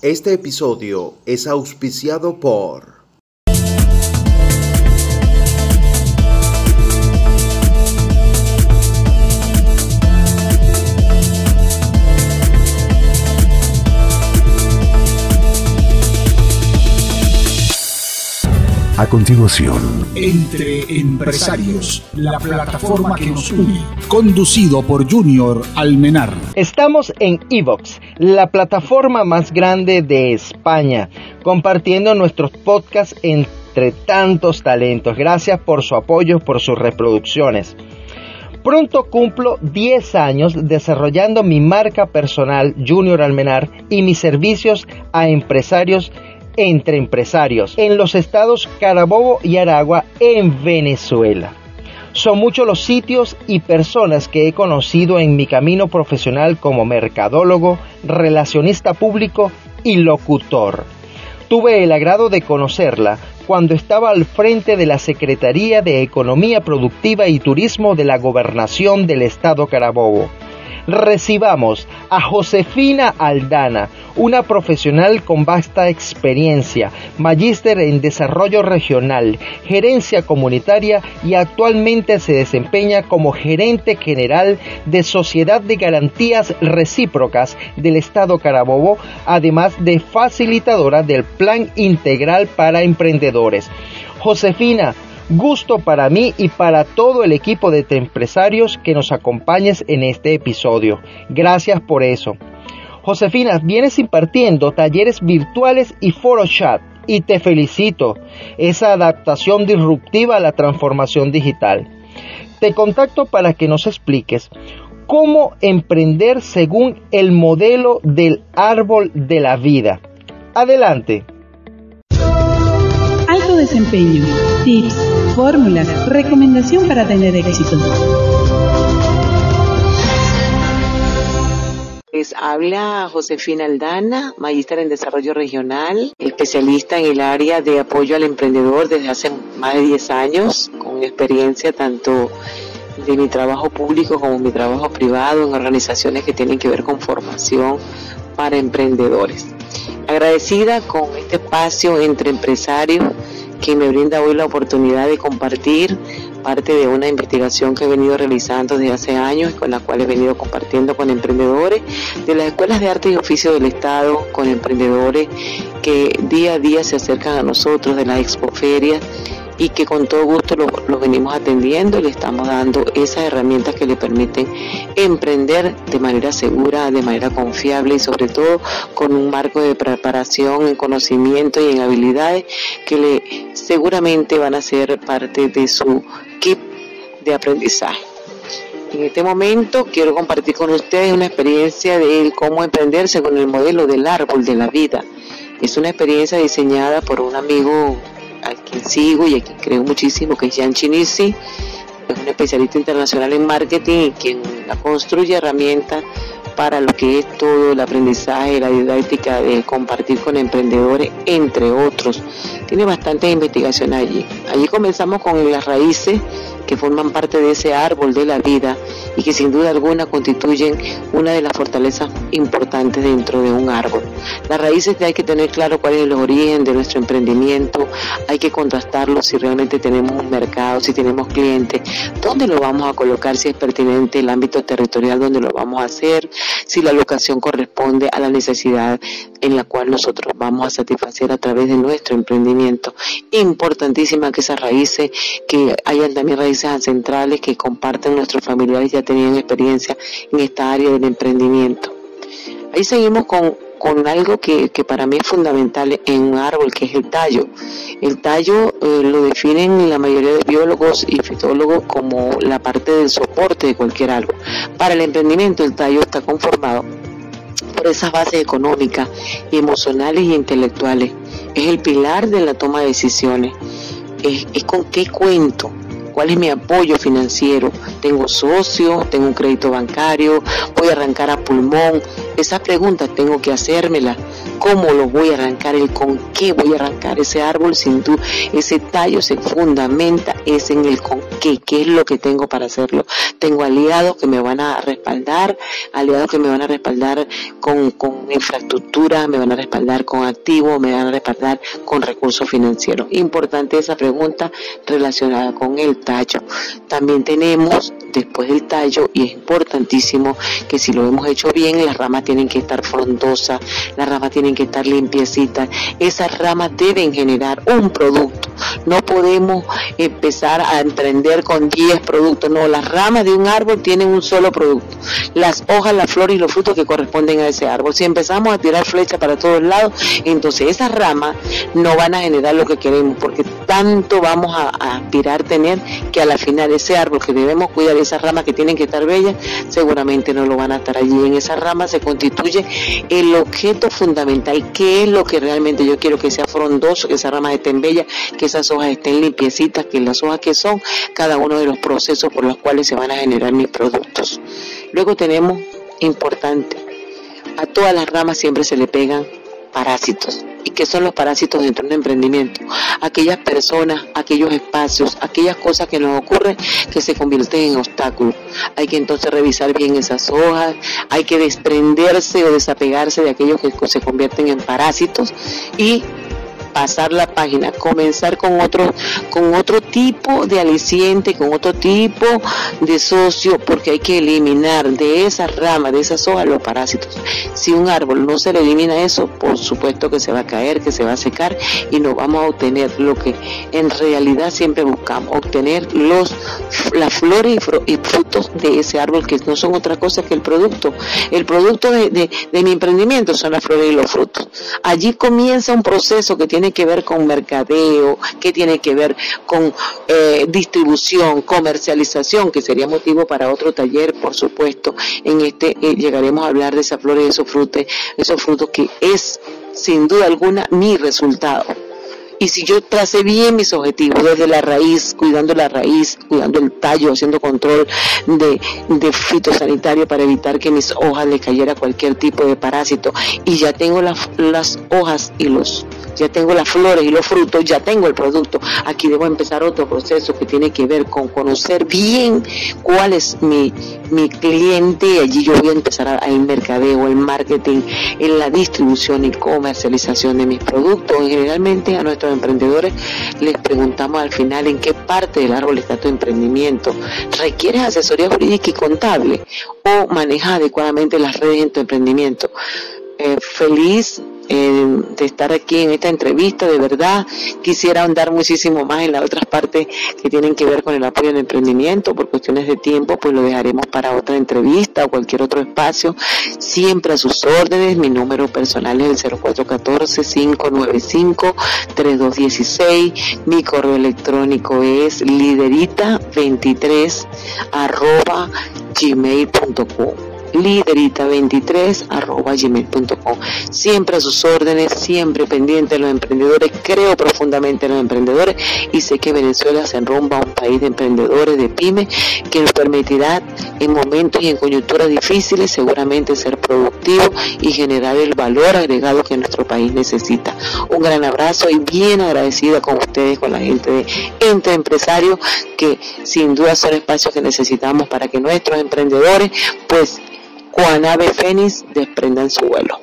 Este episodio es auspiciado por... A continuación, Entre Empresarios, la plataforma que nos une, conducido por Junior Almenar. Estamos en Evox, la plataforma más grande de España, compartiendo nuestros podcasts entre tantos talentos. Gracias por su apoyo, por sus reproducciones. Pronto cumplo 10 años desarrollando mi marca personal Junior Almenar y mis servicios a empresarios entre empresarios en los estados Carabobo y Aragua en Venezuela. Son muchos los sitios y personas que he conocido en mi camino profesional como mercadólogo, relacionista público y locutor. Tuve el agrado de conocerla cuando estaba al frente de la Secretaría de Economía Productiva y Turismo de la Gobernación del Estado Carabobo recibamos a Josefina Aldana, una profesional con vasta experiencia, magíster en desarrollo regional, gerencia comunitaria y actualmente se desempeña como gerente general de Sociedad de Garantías Recíprocas del Estado Carabobo, además de facilitadora del Plan Integral para Emprendedores. Josefina, Gusto para mí y para todo el equipo de empresarios que nos acompañes en este episodio. Gracias por eso. Josefina, vienes impartiendo talleres virtuales y chat y te felicito. Esa adaptación disruptiva a la transformación digital. Te contacto para que nos expliques cómo emprender según el modelo del árbol de la vida. Adelante. Alto desempeño, tips, fórmulas, recomendación para tener éxito. Les habla Josefina Aldana, magíster en desarrollo regional, especialista en el área de apoyo al emprendedor desde hace más de 10 años, con experiencia tanto de mi trabajo público como mi trabajo privado en organizaciones que tienen que ver con formación para emprendedores. Agradecida con este espacio entre empresarios que me brinda hoy la oportunidad de compartir parte de una investigación que he venido realizando desde hace años y con la cual he venido compartiendo con emprendedores de las escuelas de arte y oficio del Estado, con emprendedores que día a día se acercan a nosotros de las expoferias y que con todo gusto los lo venimos atendiendo y le estamos dando esas herramientas que le permiten emprender de manera segura, de manera confiable y sobre todo con un marco de preparación en conocimiento y en habilidades que le seguramente van a ser parte de su kit de aprendizaje. En este momento quiero compartir con ustedes una experiencia de cómo emprender según el modelo del árbol de la vida. Es una experiencia diseñada por un amigo a quien sigo y a quien creo muchísimo, que es Jan Chinisi, es un especialista internacional en marketing y quien construye herramientas para lo que es todo el aprendizaje, la didáctica de compartir con emprendedores, entre otros. Tiene bastante investigación allí. Allí comenzamos con las raíces que forman parte de ese árbol de la vida y que sin duda alguna constituyen una de las fortalezas importantes dentro de un árbol. Las raíces hay que tener claro cuál es el origen de nuestro emprendimiento, hay que contrastarlo si realmente tenemos un mercado, si tenemos clientes, dónde lo vamos a colocar, si es pertinente el ámbito territorial donde lo vamos a hacer, si la locación corresponde a la necesidad en la cual nosotros vamos a satisfacer a través de nuestro emprendimiento. Importantísima que esas raíces, que hayan también raíces ancestrales que comparten nuestros familiares ya tenían experiencia en esta área del emprendimiento. Ahí seguimos con, con algo que, que, para mí es fundamental en un árbol, que es el tallo. El tallo eh, lo definen la mayoría de biólogos y fitólogos como la parte del soporte de cualquier árbol. Para el emprendimiento el tallo está conformado por esas bases económicas, emocionales y intelectuales. Es el pilar de la toma de decisiones. Es, con qué cuento, cuál es mi apoyo financiero. Tengo socios, tengo un crédito bancario, voy a arrancar a pulmón. Esas preguntas tengo que hacérmelas. ¿Cómo lo voy a arrancar? ¿El con qué voy a arrancar ese árbol? Sin duda, ese tallo se fundamenta es en el con qué, qué es lo que tengo para hacerlo. Tengo aliados que me van a respaldar, aliados que me van a respaldar con, con infraestructura, me van a respaldar con activos, me van a respaldar con recursos financieros. Importante esa pregunta relacionada con el tallo. También tenemos después del tallo y es importantísimo que si lo hemos hecho bien, las ramas tienen que estar frondosas, las ramas tienen que estar limpiecitas, esas ramas deben generar un producto. No podemos empezar a emprender con 10 productos, no, las ramas de un árbol tienen un solo producto, las hojas, las flores y los frutos que corresponden a ese árbol. Si empezamos a tirar flechas para todos lados, entonces esas ramas no van a generar lo que queremos, porque tanto vamos a, a tener que a la final ese árbol que debemos cuidar, esas ramas que tienen que estar bellas, seguramente no lo van a estar allí. En esa rama se constituye el objeto fundamental, que es lo que realmente yo quiero que sea frondoso, que esas ramas estén bellas, que esas hojas estén limpiecitas, que las hojas que son cada uno de los procesos por los cuales se van a generar mis productos. Luego tenemos, importante, a todas las ramas siempre se le pegan parásitos. ¿Y qué son los parásitos dentro de un emprendimiento? Aquellas personas, aquellos espacios, aquellas cosas que nos ocurren que se convierten en obstáculos. Hay que entonces revisar bien esas hojas, hay que desprenderse o desapegarse de aquellos que se convierten en parásitos y pasar la página, comenzar con otro, con otro tipo de aliciente, con otro tipo de socio, porque hay que eliminar de esas ramas, de esas hojas, los parásitos. Si un árbol no se le elimina eso, por supuesto que se va a caer, que se va a secar y no vamos a obtener lo que en realidad siempre buscamos, obtener los las flores y, frutos de ese árbol que no son otra cosa que el producto. El producto de mi emprendimiento son las flores y los frutos. Allí comienza un proceso que tiene que ver con mercadeo, que tiene que ver con eh, distribución, comercialización, que sería motivo para otro taller, por supuesto. En este eh, llegaremos a hablar de esas flores y esos frutos, esos frutos que es sin duda alguna mi resultado. Y si yo tracé bien mis objetivos desde la raíz, cuidando la raíz, cuidando el tallo, haciendo control de, de fitosanitario para evitar que mis hojas le cayera cualquier tipo de parásito, y ya tengo las, las hojas y los ya tengo las flores y los frutos, ya tengo el producto. Aquí debo empezar otro proceso que tiene que ver con conocer bien cuál es mi, mi cliente allí yo voy a empezar a, el mercadeo, el marketing, en la distribución y comercialización de mis productos. Y generalmente a nuestros emprendedores les preguntamos al final en qué parte del árbol está tu emprendimiento. ¿Requieres asesoría jurídica y contable o manejas adecuadamente las redes en tu emprendimiento? Eh, feliz eh, de estar aquí en esta entrevista. De verdad, quisiera ahondar muchísimo más en las otras partes que tienen que ver con el apoyo al emprendimiento. Por cuestiones de tiempo, pues lo dejaremos para otra entrevista o cualquier otro espacio. Siempre a sus órdenes. Mi número personal es el 0414-595-3216. Mi correo electrónico es liderita23 arroba gmail.com liderita23 arroba gmail.com. Siempre a sus órdenes, siempre pendiente de los emprendedores. Creo profundamente en los emprendedores y sé que Venezuela se enrumba a un país de emprendedores, de pymes, que nos permitirá en momentos y en coyunturas difíciles seguramente ser productivo y generar el valor agregado que nuestro país necesita. Un gran abrazo y bien agradecida con ustedes, con la gente de Entre Empresarios, que sin duda son espacios que necesitamos para que nuestros emprendedores pues Juan Ave Fénix desprendan su vuelo.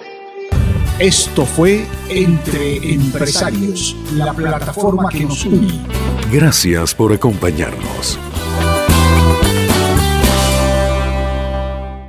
Esto fue Entre Empresarios, la plataforma que nos une. Gracias por acompañarnos.